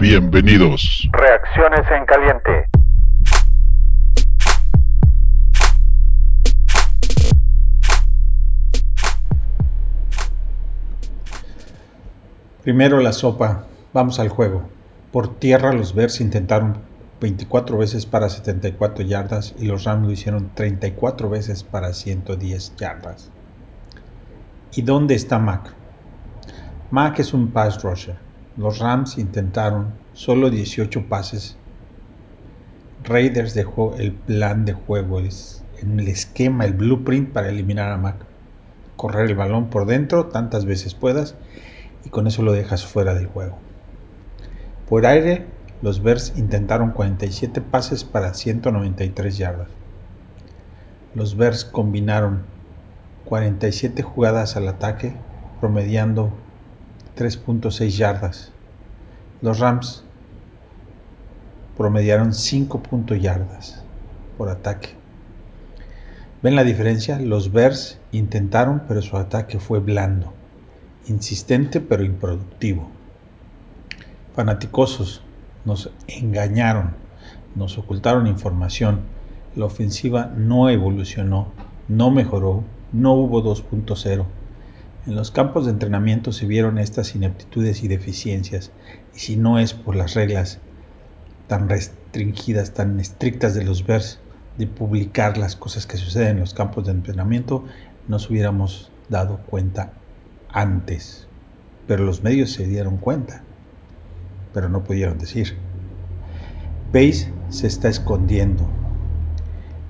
Bienvenidos. Reacciones en caliente. Primero la sopa, vamos al juego. Por tierra los Bears intentaron 24 veces para 74 yardas y los Rams lo hicieron 34 veces para 110 yardas. ¿Y dónde está Mac? Mac es un pass rusher. Los Rams intentaron solo 18 pases. Raiders dejó el plan de juego, el esquema, el blueprint para eliminar a Mac. Correr el balón por dentro tantas veces puedas y con eso lo dejas fuera del juego. Por aire, los Bears intentaron 47 pases para 193 yardas. Los Bears combinaron 47 jugadas al ataque, promediando 3.6 yardas. Los Rams promediaron 5 yardas por ataque. ¿Ven la diferencia? Los Bears intentaron, pero su ataque fue blando insistente pero improductivo. Fanaticosos nos engañaron, nos ocultaron información, la ofensiva no evolucionó, no mejoró, no hubo 2.0. En los campos de entrenamiento se vieron estas ineptitudes y deficiencias, y si no es por las reglas tan restringidas, tan estrictas de los VERS, de publicar las cosas que suceden en los campos de entrenamiento, nos hubiéramos dado cuenta antes, pero los medios se dieron cuenta, pero no pudieron decir. Pace se está escondiendo.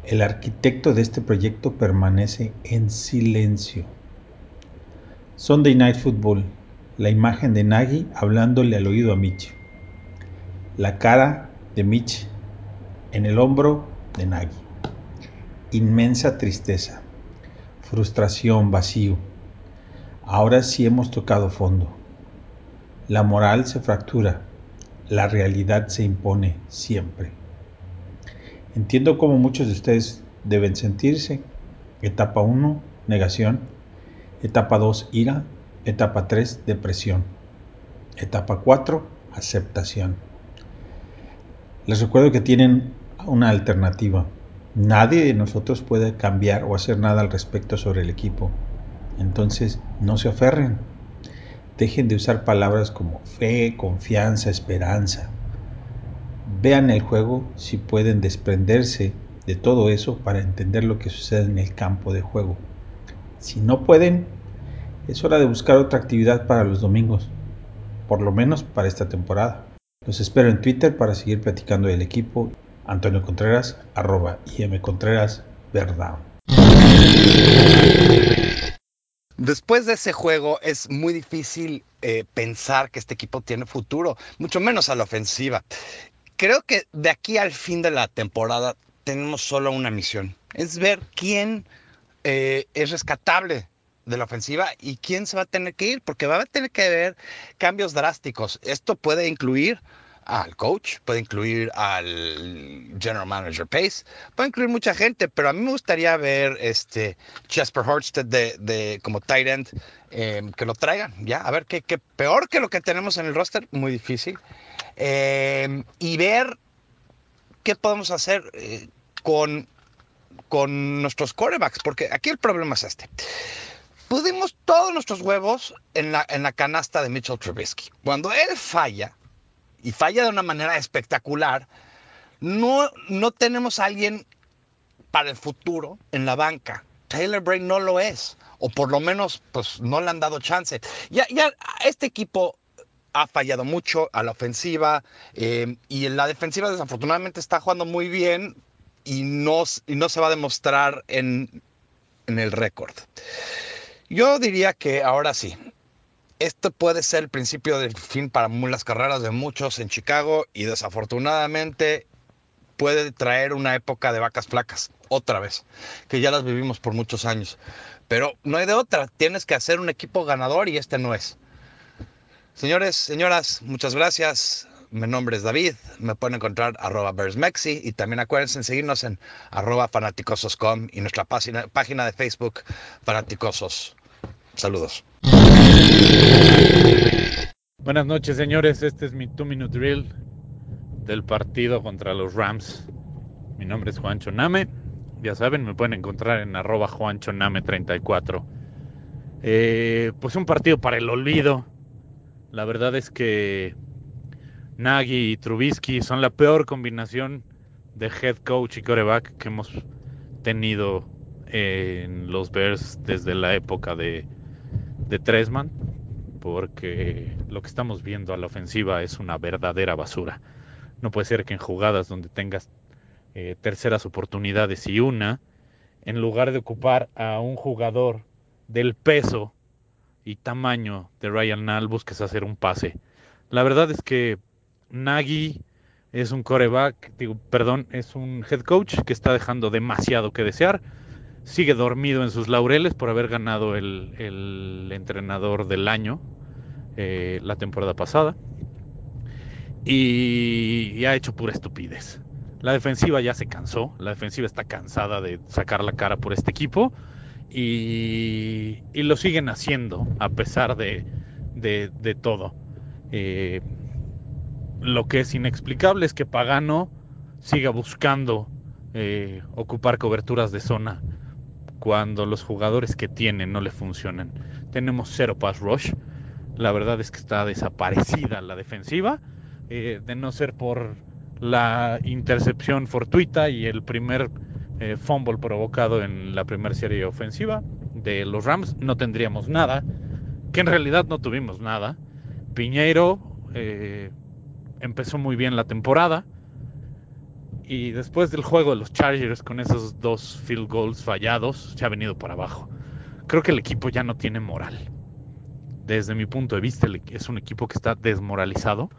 El arquitecto de este proyecto permanece en silencio. Sunday Night Football, la imagen de Nagy hablándole al oído a Mitch. La cara de Mitch en el hombro de Nagy. Inmensa tristeza, frustración, vacío Ahora sí hemos tocado fondo. La moral se fractura, la realidad se impone siempre. Entiendo cómo muchos de ustedes deben sentirse. Etapa 1, negación. Etapa 2, ira. Etapa 3, depresión. Etapa 4, aceptación. Les recuerdo que tienen una alternativa. Nadie de nosotros puede cambiar o hacer nada al respecto sobre el equipo. Entonces, no se aferren. Dejen de usar palabras como fe, confianza, esperanza. Vean el juego si pueden desprenderse de todo eso para entender lo que sucede en el campo de juego. Si no pueden, es hora de buscar otra actividad para los domingos, por lo menos para esta temporada. Los espero en Twitter para seguir platicando del equipo. Antonio Contreras, arroba Contreras, verdad. Después de ese juego es muy difícil eh, pensar que este equipo tiene futuro, mucho menos a la ofensiva. Creo que de aquí al fin de la temporada tenemos solo una misión, es ver quién eh, es rescatable de la ofensiva y quién se va a tener que ir, porque va a tener que haber cambios drásticos. Esto puede incluir al coach, puede incluir al general manager Pace, puede incluir mucha gente, pero a mí me gustaría ver este Jasper Horsted de, como tight end em, que lo traigan, ya, a ver qué, peor que lo que tenemos en el roster, muy difícil, em, y ver qué podemos hacer eh, con, con nuestros quarterbacks, porque aquí el problema es este. Pudimos todos nuestros huevos en la, en la canasta de Mitchell Trubisky. Cuando él falla, y falla de una manera espectacular, no, no tenemos a alguien para el futuro en la banca. Taylor Brain no lo es, o por lo menos pues no le han dado chance. Ya, ya este equipo ha fallado mucho a la ofensiva eh, y en la defensiva desafortunadamente está jugando muy bien y no, se va a demostrar en, en el récord. Yo diría que ahora sí, esto puede ser el principio del fin para las carreras de muchos en Chicago y desafortunadamente puede traer una época de vacas flacas, otra vez, que ya las vivimos por muchos años. Pero no hay de otra, tienes que hacer un equipo ganador y este no es. Señores, señoras, muchas gracias. Mi nombre es David, me pueden encontrar arroba Bearsmexi y también acuérdense en seguirnos en arroba fanaticosos.com y nuestra página, de Facebook Fanaticosos. Saludos. Buenas noches, señores. Este es mi 2-minute drill del partido contra los Rams. Mi nombre es Juancho Name. Ya saben, me pueden encontrar en arroba Juancho Name 34. Eh, pues un partido para el olvido. La verdad es que Nagy y Trubisky son la peor combinación de head coach y coreback que hemos tenido en los Bears desde la época de, de Tresman, porque lo que estamos viendo a la ofensiva es una verdadera basura. No puede ser que en jugadas donde tengas eh, terceras oportunidades y una, en lugar de ocupar a un jugador del peso y tamaño de Ryan Nall, busques hacer un pase. La verdad es que Nagy es un coreback, digo, perdón, es un head coach que está dejando demasiado que desear. Sigue dormido en sus laureles por haber ganado el, entrenador del año eh, la temporada pasada. Y, y ha hecho pura estupidez. La defensiva ya se cansó, la defensiva está cansada de sacar la cara por este equipo y, y lo siguen haciendo a pesar de, de, de todo. Eh, lo que es inexplicable es que Pagano siga buscando eh, ocupar coberturas de zona cuando los jugadores que tienen no le funcionan. Tenemos cero pass rush. La verdad es que está desaparecida la defensiva, eh, de no ser por la intercepción fortuita y el primer eh, fumble provocado en la primera serie ofensiva de los Rams, no tendríamos nada, que en realidad no tuvimos nada. Piñeiro eh, empezó muy bien la temporada y después del juego de los Chargers con esos dos field goals fallados se ha venido por abajo. Creo que el equipo ya no tiene moral. Desde mi punto de vista es un equipo que está desmoralizado.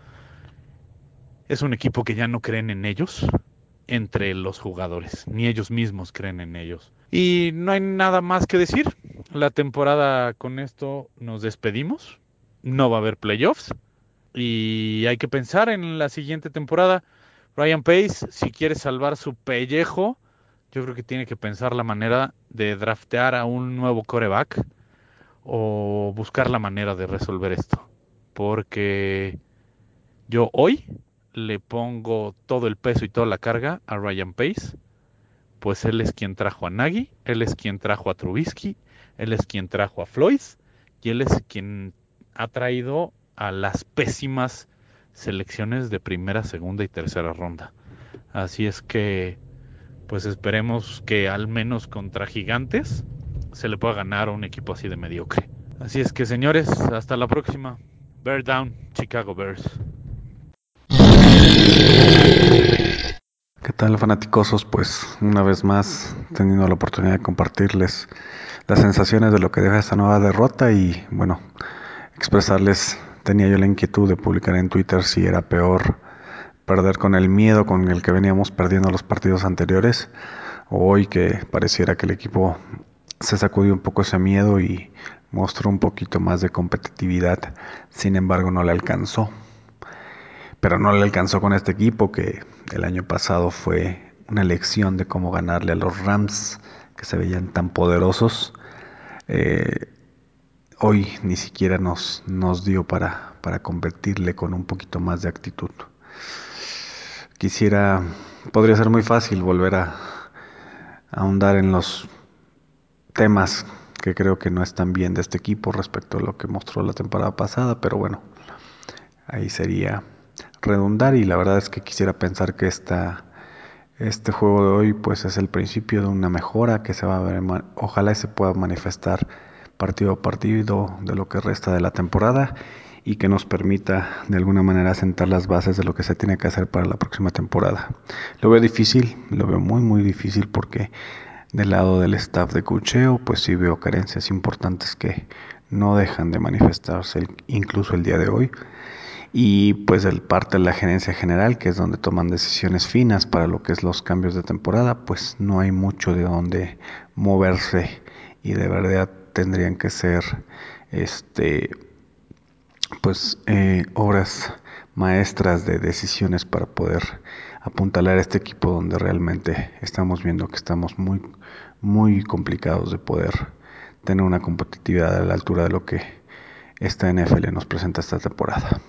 Es un equipo que ya no creen en ellos entre los jugadores, ni ellos mismos creen en ellos. Y no hay nada más que decir. La temporada con esto nos despedimos. No va a haber playoffs. Y hay que pensar en la siguiente temporada. Ryan Pace, si quiere salvar su pellejo, yo creo que tiene que pensar la manera de draftear a un nuevo coreback o buscar la manera de resolver esto. Porque yo hoy le pongo todo el peso y toda la carga a Ryan Pace, pues él es quien trajo a Nagy, él es quien trajo a Trubisky, él es quien trajo a Floyd y él es quien ha traído a las pésimas selecciones de primera, segunda y tercera ronda. Así es que, pues esperemos que al menos contra gigantes se le pueda ganar a un equipo así de mediocre. Así es que, señores, hasta la próxima. Bear down, Chicago Bears. ¿Qué tal fanaticosos? Pues una vez más teniendo la oportunidad de compartirles las sensaciones de lo que deja esta nueva derrota y bueno, expresarles, tenía yo la inquietud de publicar en Twitter si era peor perder con el miedo con el que veníamos perdiendo los partidos anteriores hoy que pareciera que el equipo se sacudió un poco ese miedo y mostró un poquito más de competitividad, sin embargo no le alcanzó pero no le alcanzó con este equipo que el año pasado fue una lección de cómo ganarle a los Rams que se veían tan poderosos. Eh, hoy ni siquiera nos, nos dio para, para competirle con un poquito más de actitud. Quisiera, podría ser muy fácil volver a, a ahondar en los temas que creo que no están bien de este equipo respecto a lo que mostró la temporada pasada, pero bueno, ahí sería redundar y la verdad es que quisiera pensar que esta, este juego de hoy pues es el principio de una mejora que se va a ver, ojalá se pueda manifestar partido a partido de lo que resta de la temporada y que nos permita de alguna manera sentar las bases de lo que se tiene que hacer para la próxima temporada. Lo veo difícil, lo veo muy muy difícil porque del lado del staff de cocheo pues sí veo carencias importantes que no dejan de manifestarse incluso el día de hoy y pues el parte de la gerencia general, que es donde toman decisiones finas para lo que es los cambios de temporada, pues no hay mucho de donde moverse y de verdad tendrían que ser este pues eh, obras maestras de decisiones para poder apuntalar a este equipo donde realmente estamos viendo que estamos muy muy complicados de poder tener una competitividad a la altura de lo que esta NFL nos presenta esta temporada.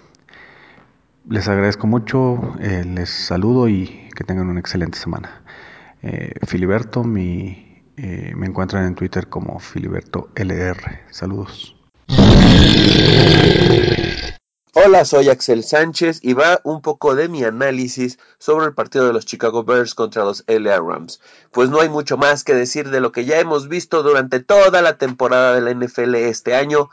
Les agradezco mucho, eh, les saludo y que tengan una excelente semana. Eh, Filiberto, mi, eh, me encuentran en Twitter como Filiberto LR. Saludos. Hola, soy Axel Sánchez y va un poco de mi análisis sobre el partido de los Chicago Bears contra los LA Rams. Pues no hay mucho más que decir de lo que ya hemos visto durante toda la temporada de la NFL este año.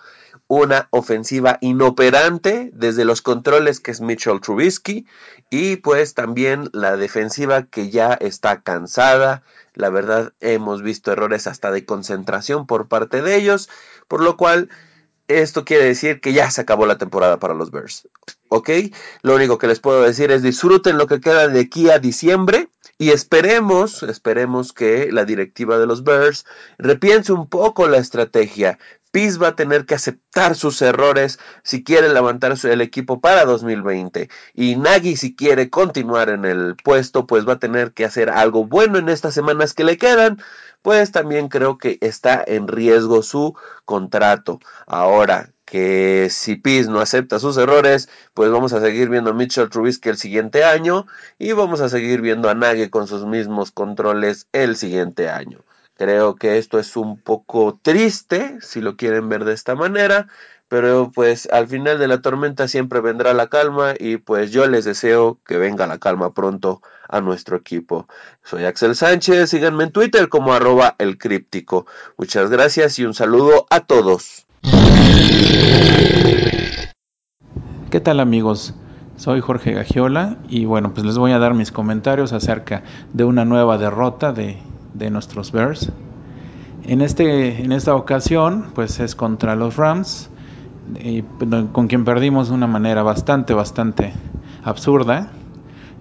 Una ofensiva inoperante desde los controles que es Mitchell Trubisky y pues también la defensiva que ya está cansada. La verdad hemos visto errores hasta de concentración por parte de ellos, por lo cual esto quiere decir que ya se acabó la temporada para los Bears. ¿Ok? Lo único que les puedo decir es disfruten lo que queda de aquí a diciembre y esperemos, esperemos que la directiva de los Bears repiense un poco la estrategia. Peace va a tener que aceptar sus errores si quiere levantar el equipo para 2020. Y Nagy si quiere continuar en el puesto, pues va a tener que hacer algo bueno en estas semanas que le quedan. Pues también creo que está en riesgo su contrato. Ahora, que si Peace no acepta sus errores, pues vamos a seguir viendo a Mitchell Trubisky el siguiente año y vamos a seguir viendo a Nagy con sus mismos controles el siguiente año. Creo que esto es un poco triste, si lo quieren ver de esta manera, pero pues al final de la tormenta siempre vendrá la calma y pues yo les deseo que venga la calma pronto a nuestro equipo. Soy Axel Sánchez, síganme en Twitter como arroba el críptico. Muchas gracias y un saludo a todos. ¿Qué tal amigos? Soy Jorge Gagiola y bueno, pues les voy a dar mis comentarios acerca de una nueva derrota de, de nuestros Bears. En, este, en esta ocasión, pues es contra los Rams, y, con quien perdimos de una manera bastante, bastante absurda,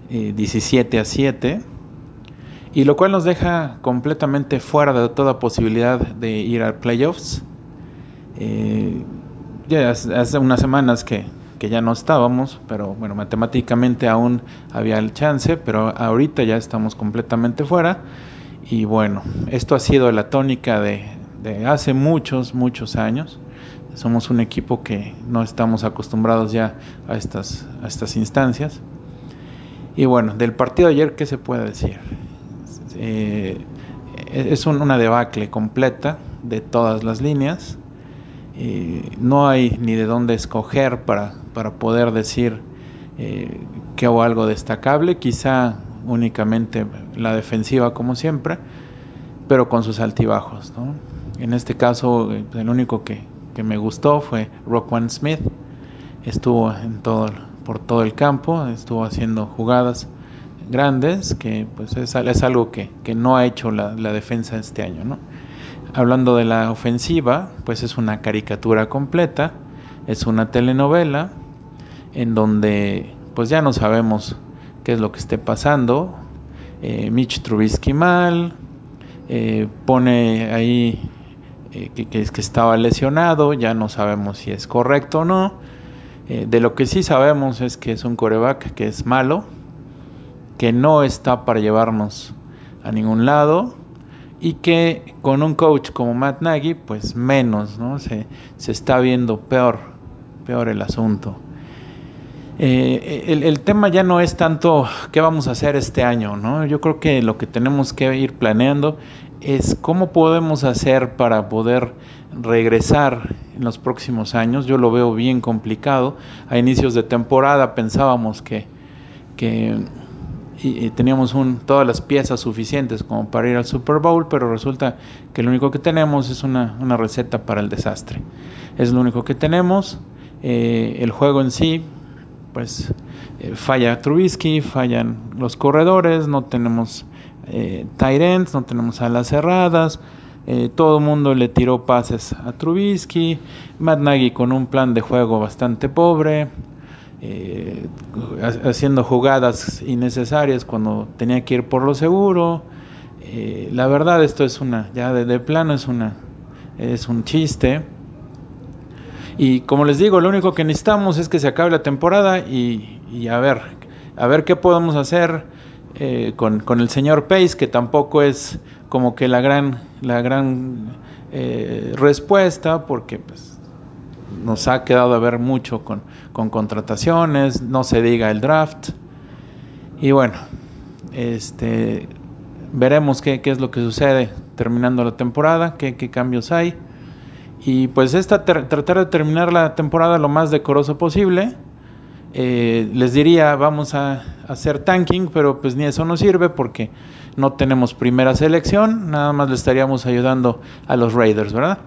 17 a 7, y lo cual nos deja completamente fuera de toda posibilidad de ir a playoffs. Eh, ya hace unas semanas que, que ya no estábamos, pero bueno, matemáticamente aún había el chance, pero ahorita ya estamos completamente fuera. Y bueno, esto ha sido la tónica de, hace muchos, muchos años. Somos un equipo que no estamos acostumbrados ya a estas, a estas instancias. Y bueno, del partido de ayer, ¿qué se puede decir? Eh, es un, una debacle completa de todas las líneas. Eh, no hay ni de dónde escoger para, para poder decir eh, que hubo algo destacable. Quizá únicamente la defensiva como siempre, pero con sus altibajos. ¿no? En este caso, el único que, que me gustó fue Rockwan Smith. Estuvo en todo, por todo el campo, estuvo haciendo jugadas grandes, que pues es, es algo que, que, no ha hecho la, la, defensa este año. ¿no? Hablando de la ofensiva, pues es una caricatura completa, es una telenovela en donde pues ya no sabemos qué es lo que esté pasando. Eh, Mitch Trubisky mal, eh, pone ahí eh, que, que, que, estaba lesionado, ya no sabemos si es correcto o no. De lo que sí sabemos es que es un coreback que es malo, que no está para llevarnos a ningún lado y que con un coach como Matt Nagy, pues menos, ¿no? Se, se está viendo peor, peor el asunto. Eh, el, el, tema ya no es tanto qué vamos a hacer este año, ¿no? Yo creo que lo que tenemos que ir planeando es cómo podemos hacer para poder regresar en los próximos años. Yo lo veo bien complicado. A inicios de temporada pensábamos que, que y, teníamos un, todas las piezas suficientes como para ir al Super Bowl, pero resulta que lo único que tenemos es una, una receta para el desastre. Es lo único que tenemos. Eh, el juego en sí pues eh, falla Trubisky, fallan los corredores, no tenemos eh, tight ends, no tenemos alas cerradas, eh, todo el mundo le tiró pases a Trubisky, Matt Nagy con un plan de juego bastante pobre, eh, haciendo jugadas innecesarias cuando tenía que ir por lo seguro. La verdad esto es una, ya de, de plano es una, es un chiste. Y como les digo, lo único que necesitamos es que se acabe la temporada y, a ver, a ver qué podemos hacer eh, con, con, el señor Pace, que tampoco es como que la gran, la gran eh, respuesta, porque pues, nos ha quedado a ver mucho con, con contrataciones, no se diga el draft. Y bueno, este veremos qué, qué, es lo que sucede terminando la temporada, qué, qué cambios hay. Y pues esta tratar de terminar la temporada lo más decoroso posible. Eh, les diría, vamos a, hacer tanking, pero pues ni eso nos sirve porque no tenemos primera selección, nada más le estaríamos ayudando a los Raiders, ¿verdad?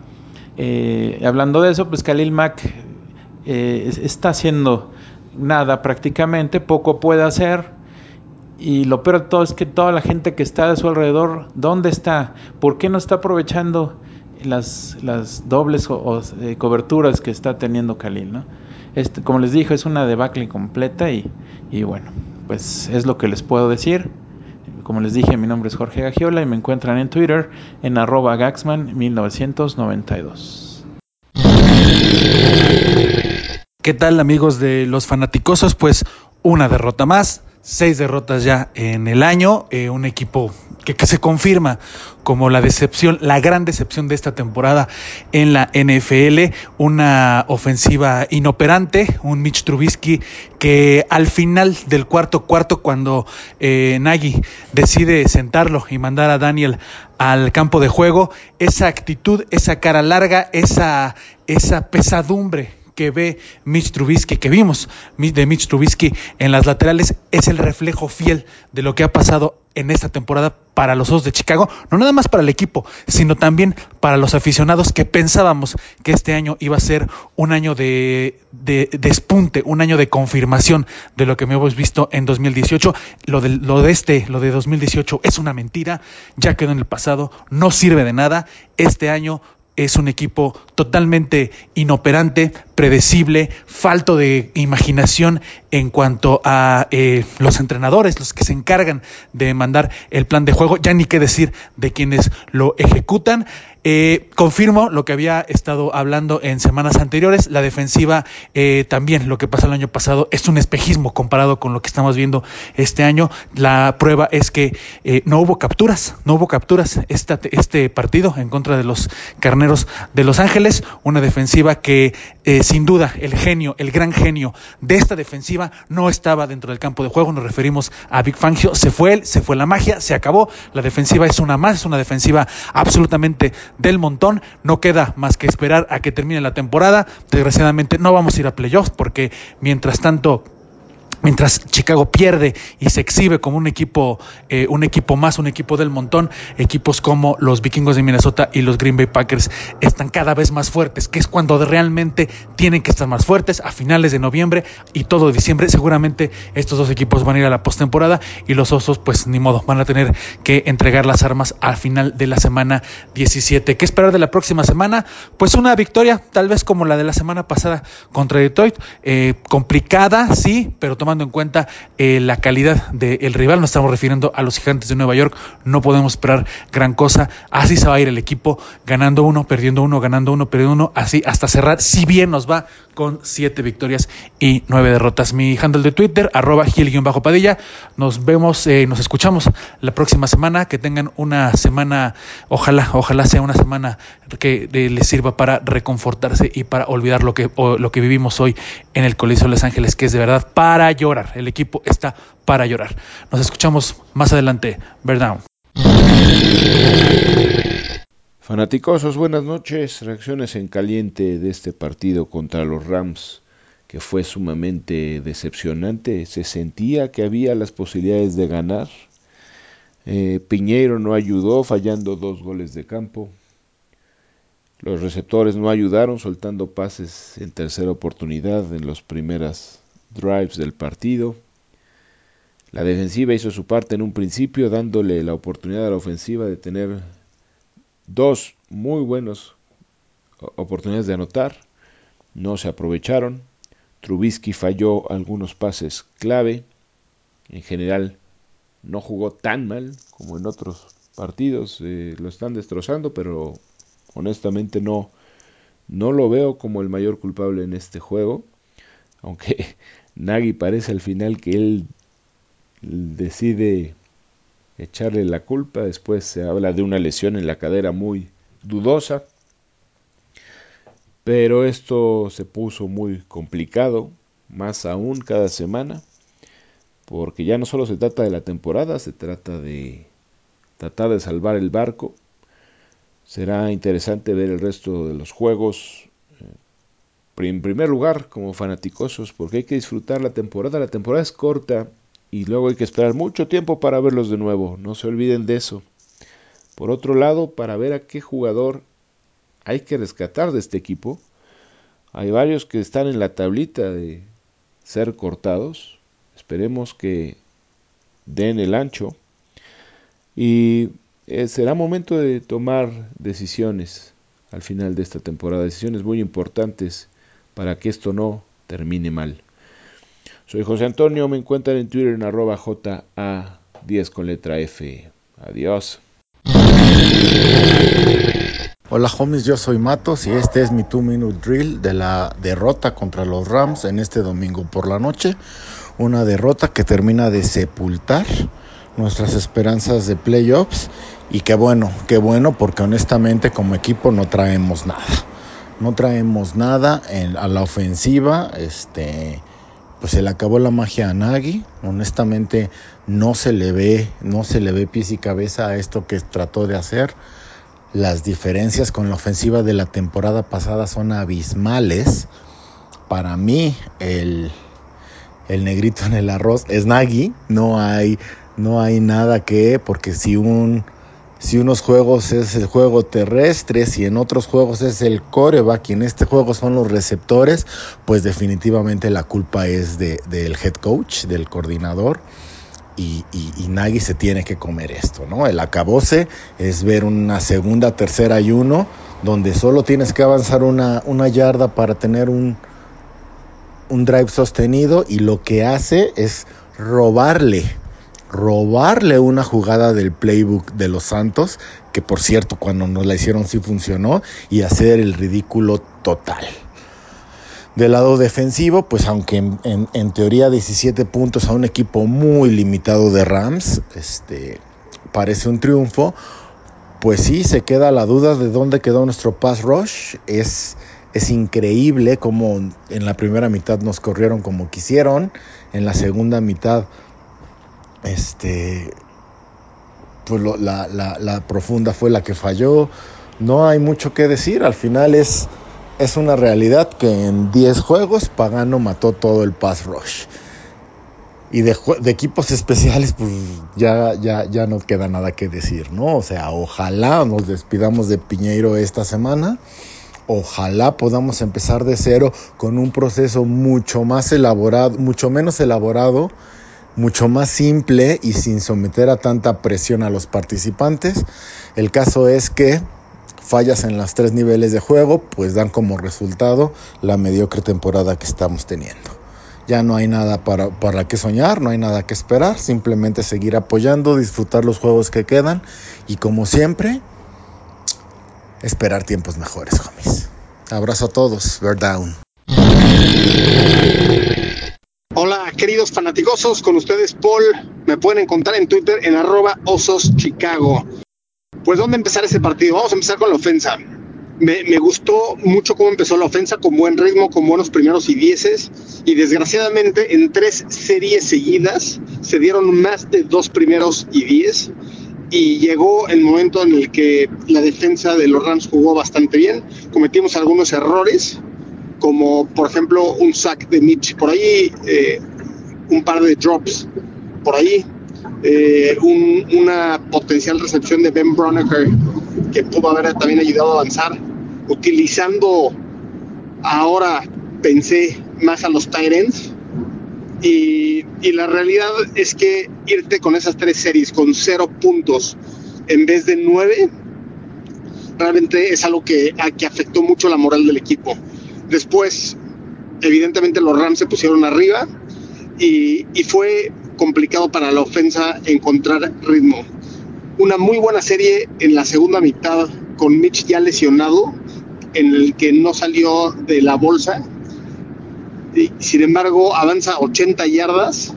Eh, hablando de eso, pues Khalil Mack eh, está haciendo nada prácticamente, poco puede hacer. Y lo peor de todo es que toda la gente que está a su alrededor, ¿dónde está? ¿Por qué no está aprovechando las, las dobles eh, coberturas que está teniendo Khalil? ¿no? Este, como les dije, es una debacle completa y, y bueno, pues es lo que les puedo decir. Como les dije, mi nombre es Jorge Gagiola y me encuentran en Twitter en arroba Gaxman1992. ¿Qué tal amigos de los fanaticosos? Pues una derrota más seis derrotas ya en el año, eh, un equipo que, se confirma como la decepción, la gran decepción de esta temporada en la NFL, una ofensiva inoperante, un Mitch Trubisky que al final del cuarto cuarto, cuando eh, Nagy decide sentarlo y mandar a Daniel al campo de juego, esa actitud, esa cara larga, esa, esa pesadumbre que ve Mitch Trubisky, que vimos de Mitch Trubisky en las laterales, es el reflejo fiel de lo que ha pasado en esta temporada para los Osos de Chicago, no nada más para el equipo, sino también para los aficionados que pensábamos que este año iba a ser un año de, de, de despunte, un año de confirmación de lo que hemos visto en 2018. Lo de, lo de este, lo de 2018 es una mentira, ya quedó en el pasado, no sirve de nada. Este año es un equipo totalmente inoperante, predecible, falto de imaginación en cuanto a eh, los entrenadores, los que se encargan de mandar el plan de juego, ya ni qué decir de quienes lo ejecutan. Eh, confirmo lo que había estado hablando en semanas anteriores, la defensiva eh, también, lo que pasó el año pasado, es un espejismo comparado con lo que estamos viendo este año. La prueba es que eh, no hubo capturas, no hubo capturas este partido en contra de los Carneros de Los Ángeles, una defensiva que sin duda el genio, el gran genio de esta defensiva no estaba dentro del campo de juego, nos referimos a Big Fangio, se fue él, se fue la magia, se acabó, la defensiva es una más, es una defensiva absolutamente del montón. No queda más que esperar a que termine la temporada. Desgraciadamente no vamos a ir a playoffs porque mientras tanto Mientras Chicago pierde y se exhibe como un equipo, eh, un equipo más, un equipo del montón, equipos como los vikingos de Minnesota y los Green Bay Packers están cada vez más fuertes, que es cuando realmente tienen que estar más fuertes a finales de noviembre y todo diciembre. Seguramente estos dos equipos van a ir a la postemporada y los osos, pues ni modo, van a tener que entregar las armas al final de la semana 17. ¿Qué esperar de la próxima semana? Pues una victoria, tal vez como la de la semana pasada contra Detroit, eh, complicada, sí, pero tomando en cuenta eh, la calidad del rival, nos estamos refiriendo a los gigantes de Nueva York, no podemos esperar gran cosa, así se va a ir el equipo, ganando uno, perdiendo uno, ganando uno, perdiendo uno, así hasta cerrar, si bien nos va con siete victorias y nueve derrotas. Mi handle de Twitter, arroba bajo padilla nos vemos, eh, nos escuchamos la próxima semana, que tengan una semana, ojalá, ojalá sea una semana que eh, les sirva para reconfortarse y para olvidar lo que, lo que vivimos hoy en el Coliseo de Los Ángeles, que es de verdad para llorar. El equipo está para llorar. Nos escuchamos más adelante. Verdad. Fanaticosos, buenas noches. Reacciones en caliente de este partido contra los Rams, que fue sumamente decepcionante. Se sentía que había las posibilidades de ganar. Eh, Piñeiro no ayudó, fallando dos goles de campo. Los receptores no ayudaron, soltando pases en tercera oportunidad en las primeras drives del partido. La defensiva hizo su parte en un principio, dándole la oportunidad a la ofensiva de tener dos muy buenas oportunidades de anotar. No se aprovecharon. Trubisky falló algunos pases clave. En general, no jugó tan mal como en otros partidos. Eh, lo están destrozando, pero honestamente no, no lo veo como el mayor culpable en este juego. Aunque Nagy parece al final que él decide echarle la culpa. Después se habla de una lesión en la cadera muy dudosa. Pero esto se puso muy complicado, más aún cada semana, porque ya no solo se trata de la temporada, se trata de tratar de salvar el barco. Será interesante ver el resto de los juegos. En primer lugar, como fanaticosos, porque hay que disfrutar la temporada. La temporada es corta y luego hay que esperar mucho tiempo para verlos de nuevo. No se olviden de eso. Por otro lado, para ver a qué jugador hay que rescatar de este equipo, hay varios que están en la tablita de ser cortados. Esperemos que den el ancho. Y eh, será momento de tomar decisiones al final de esta temporada, decisiones muy importantes para que esto no termine mal. Soy José Antonio, me encuentran en Twitter en arroba JA10 con letra F. Adiós. Hola homies, yo soy Matos y este es mi 2 minute drill de la derrota contra los Rams en este domingo por la noche. Una derrota que termina de sepultar nuestras esperanzas de playoffs y qué bueno, qué bueno porque honestamente como equipo no traemos nada. No traemos nada a la ofensiva, este pues se le acabó la magia a Nagy, honestamente no se le ve, no se le ve pies y cabeza a esto que trató de hacer. Las diferencias con la ofensiva de la temporada pasada son abismales. Para mí, el, el negrito en el arroz es Nagy. No hay, no hay nada que, porque si un si unos juegos es el juego terrestre, si en otros juegos es el coreback y en este juego son los receptores, pues definitivamente la culpa es de, del head coach, del coordinador. Y, y, se tiene que comer esto, ¿no? El acabose es ver una segunda, tercera y uno, donde solo tienes que avanzar una, una yarda para tener un, un drive sostenido y lo que hace es robarle robarle una jugada del playbook de los Santos, que por cierto cuando nos la hicieron sí funcionó, y hacer el ridículo total. Del lado defensivo, pues aunque en, teoría 17 puntos a un equipo muy limitado de Rams, este, parece un triunfo, pues sí, se queda la duda de dónde quedó nuestro pass rush. Es, es increíble cómo en la primera mitad nos corrieron como quisieron, en la segunda mitad este pues la, la, profunda fue la que falló. No hay mucho que decir al final es es una realidad que en 10 juegos Pagano mató todo el pass rush. Y de, de, equipos especiales pues ya, ya, ya no queda nada que decir no o sea ojalá nos despidamos de Piñeiro esta semana. Ojalá podamos empezar de cero con un proceso mucho más elaborado mucho menos elaborado mucho más simple y sin someter a tanta presión a los participantes. El caso es que fallas en los tres niveles de juego pues dan como resultado la mediocre temporada que estamos teniendo. Ya no hay nada para, para qué soñar, no hay nada que esperar, simplemente seguir apoyando, disfrutar los juegos que quedan y como siempre, esperar tiempos mejores, homies. Abrazo a todos, Bear Down. Queridos fanaticosos, con ustedes Paul. Me pueden encontrar en Twitter en arroba osos Chicago. Pues, ¿dónde empezar ese partido? Vamos a empezar con la ofensa. Me, me, gustó mucho cómo empezó la ofensa, con buen ritmo, con buenos primeros y dieces. Y desgraciadamente, en tres series seguidas se dieron más de dos primeros y diez. Y llegó el momento en el que la defensa de los Rams jugó bastante bien. Cometimos algunos errores, como por ejemplo un sack de Mitch por ahí, eh, un par de drops por ahí, eh, un, una potencial recepción de Ben Broniker que pudo haber también ayudado a avanzar, utilizando ahora pensé más a los Tyrants. Y, y la realidad es que irte con esas tres series con cero puntos en vez de nueve, realmente es algo que, que afectó mucho la moral del equipo. Después, evidentemente, los Rams se pusieron arriba y, fue complicado para la ofensa encontrar ritmo. Una muy buena serie en la segunda mitad con Mitch ya lesionado, en el que no salió de la bolsa. Sin embargo, avanza 80 yardas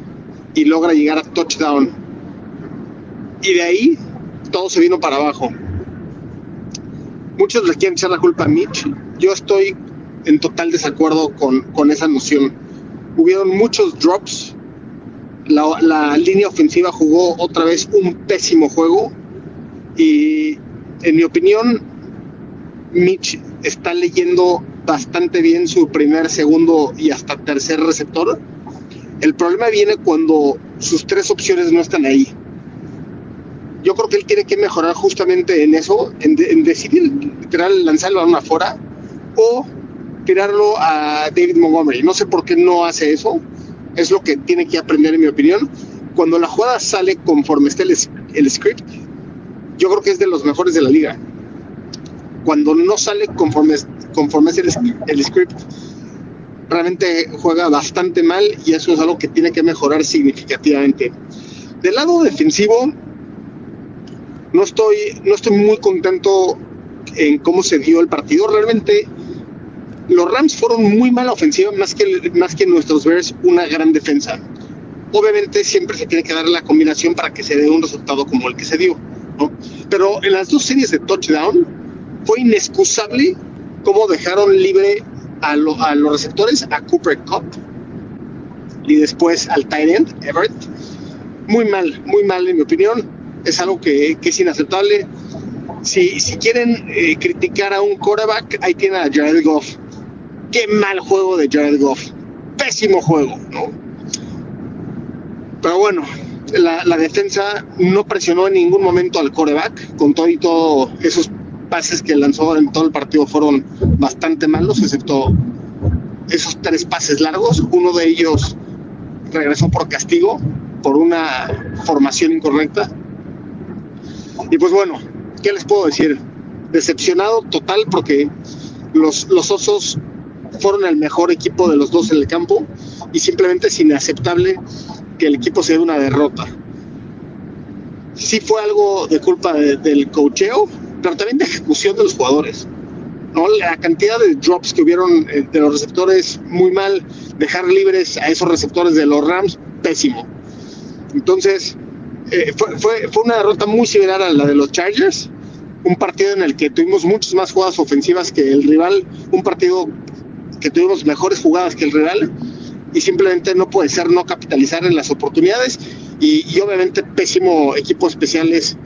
y logra llegar a touchdown. Y de ahí todo se vino para abajo. Muchos le quieren echar la culpa a Mitch. Yo estoy en total desacuerdo con esa noción. Hubieron muchos drops, la, línea ofensiva jugó otra vez un pésimo juego y en mi opinión Mitch está leyendo bastante bien su primer, segundo y hasta tercer receptor. El problema viene cuando sus tres opciones no están ahí. Yo creo que él tiene que mejorar justamente en eso, en, en decidir literal lanzar el balón afuera o tirarlo a David Montgomery. No sé por qué no hace eso. Es lo que tiene que aprender, en mi opinión. Cuando la jugada sale conforme está el, el script, yo creo que es de los mejores de la liga. Cuando no sale conforme, conforme es el, el script, realmente juega bastante mal y eso es algo que tiene que mejorar significativamente. Del lado defensivo, no estoy, no estoy muy contento en cómo se dio el partido. Realmente los Rams fueron muy mala ofensiva, más que, más que nuestros Bears una gran defensa. Obviamente siempre se tiene que dar la combinación para que se dé un resultado como el que se dio. Pero en las dos series de touchdown fue inexcusable cómo dejaron libre a, lo, a los receptores, a Cooper Cup y después al tight end, Everett. Muy mal, muy mal en mi opinión. Es algo que, que es inaceptable. Si, si quieren eh, criticar a un quarterback, ahí tienen a Jared Goff. Qué mal juego de Jared Goff. Pésimo juego, ¿no? Pero bueno, la, defensa no presionó en ningún momento al coreback, con todo y todo esos pases que lanzó en todo el partido fueron bastante malos, excepto esos tres pases largos. Uno de ellos regresó por castigo, por una formación incorrecta. Y pues bueno, ¿qué les puedo decir? Decepcionado total porque los osos fueron el mejor equipo de los dos en el campo y simplemente es inaceptable que el equipo se dé una derrota. Sí fue algo de culpa de, del cocheo, pero también de ejecución de los jugadores. ¿no? La cantidad de drops que hubieron de los receptores, muy mal. Dejar libres a esos receptores de los Rams, pésimo. Entonces, eh, fue, fue, fue, una derrota muy similar a la de los Chargers. Un partido en el que tuvimos muchas más jugadas ofensivas que el rival. Un partido que tuvimos mejores jugadas que el rival. Y simplemente no puede ser no capitalizar en las oportunidades. Y, y obviamente pésimo equipo especiales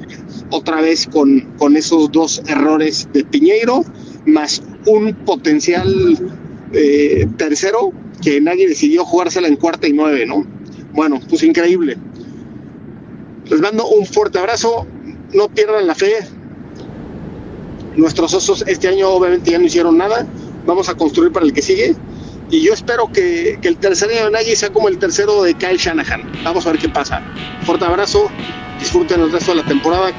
otra vez con, con esos dos errores de Piñeiro, más un potencial eh, tercero que nadie decidió jugársela en cuarta y nueve, ¿no? Bueno, pues increíble. Les mando un fuerte abrazo, no pierdan la fe. Nuestros osos este año obviamente ya no hicieron nada, vamos a construir para el que sigue. Y yo espero que, que el tercer año de Nagy sea como el tercero de Kyle Shanahan. Vamos a ver qué pasa. Fuerte abrazo, disfruten el resto de la temporada.